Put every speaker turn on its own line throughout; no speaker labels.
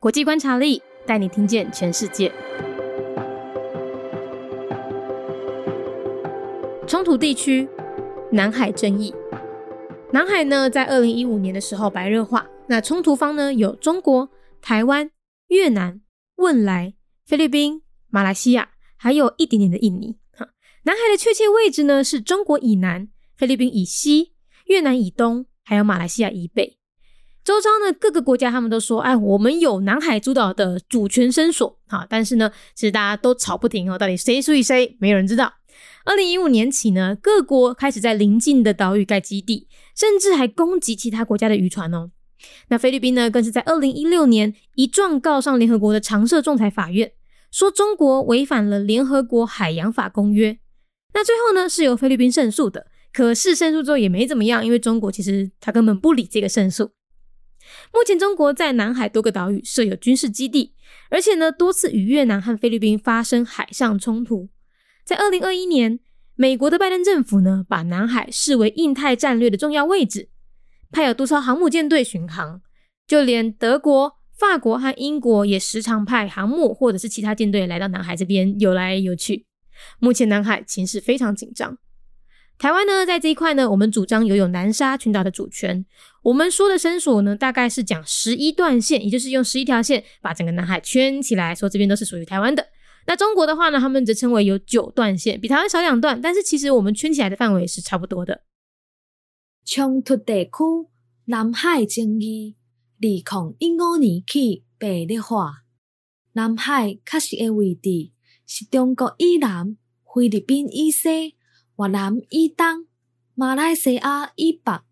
国际观察力带你听见全世界。冲突地区，南海争议。南海呢，在二零一五年的时候白热化。那冲突方呢，有中国、台湾、越南、汶莱、菲律宾、马来西亚，还有一点点的印尼。哈，南海的确切位置呢，是中国以南，菲律宾以西，越南以东，还有马来西亚以北。周遭呢，各个国家他们都说，哎，我们有南海诸岛的主权伸索。啊，但是呢，其实大家都吵不停哦，到底谁属于谁，没有人知道。二零一五年起呢，各国开始在邻近的岛屿盖基地，甚至还攻击其他国家的渔船哦。那菲律宾呢，更是在二零一六年一状告上联合国的常设仲裁法院，说中国违反了联合国海洋法公约。那最后呢，是由菲律宾胜诉的。可是胜诉之后也没怎么样，因为中国其实他根本不理这个胜诉。目前中国在南海多个岛屿设有军事基地，而且呢，多次与越南和菲律宾发生海上冲突。在二零二一年，美国的拜登政府呢，把南海视为印太战略的重要位置，派有多艘航母舰队巡航，就连德国、法国和英国也时常派航母或者是其他舰队来到南海这边游来游去。目前南海情势非常紧张。台湾呢，在这一块呢，我们主张拥有南沙群岛的主权。我们说的伸索呢，大概是讲十一段线，也就是用十一条线把整个南海圈起来，说这边都是属于台湾的。那中国的话呢，他们则称为有九段线，比台湾少两段，但是其实我们圈起来的范围是差不多的。
冲突地区南海争议，二零一五年起白热化。南海确实的位置是中国以南、菲律宾以西、越南以东、马来西亚以北，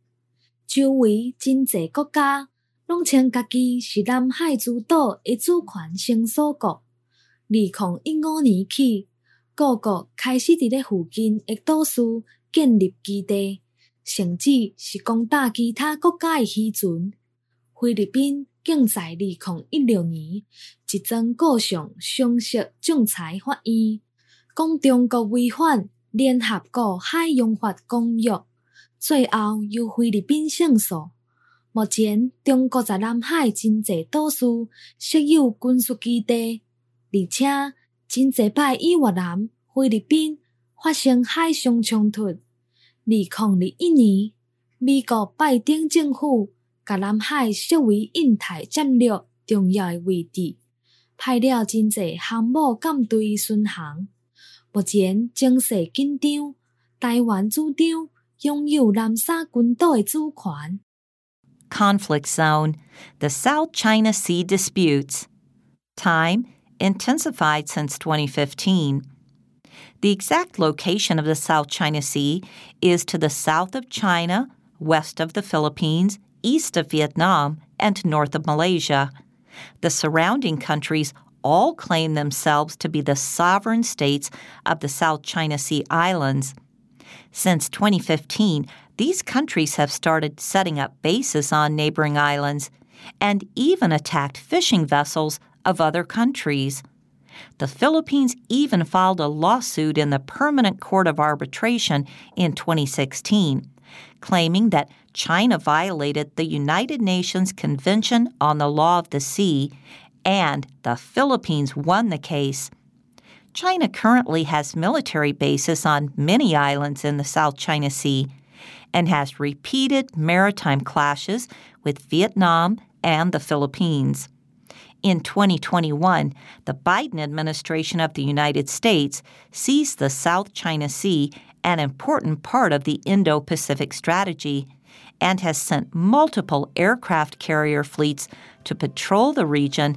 周围真济国家拢称家己是南海诸岛的主权声索国。二零一五年起，各国开始伫咧附近的岛屿建立基地，甚至是攻打其他国家的渔船。菲律宾竟在二零一六年一桩告上常设仲裁法院，讲中国违反联合国海洋法公约，最后由菲律宾胜诉。目前，中国在南海真济岛屿设有军事基地。而且，真济摆与越南、菲律宾发生海上冲突。二零二一年，美国拜登政府把南海设为印太战略重要的位置，派了真济航母舰队巡航。目前情势紧张，台湾主张拥有南沙群岛的主权。
Conflict zone: the South China Sea disputes. Time. intensified since 2015. The exact location of the South China Sea is to the south of China, west of the Philippines, east of Vietnam, and north of Malaysia. The surrounding countries all claim themselves to be the sovereign states of the South China Sea islands. Since 2015, these countries have started setting up bases on neighboring islands and even attacked fishing vessels of other countries. The Philippines even filed a lawsuit in the Permanent Court of Arbitration in 2016, claiming that China violated the United Nations Convention on the Law of the Sea, and the Philippines won the case. China currently has military bases on many islands in the South China Sea and has repeated maritime clashes with Vietnam and the Philippines. In 2021, the Biden administration of the United States sees the South China Sea an important part of the Indo Pacific strategy and has sent multiple aircraft carrier fleets to patrol the region,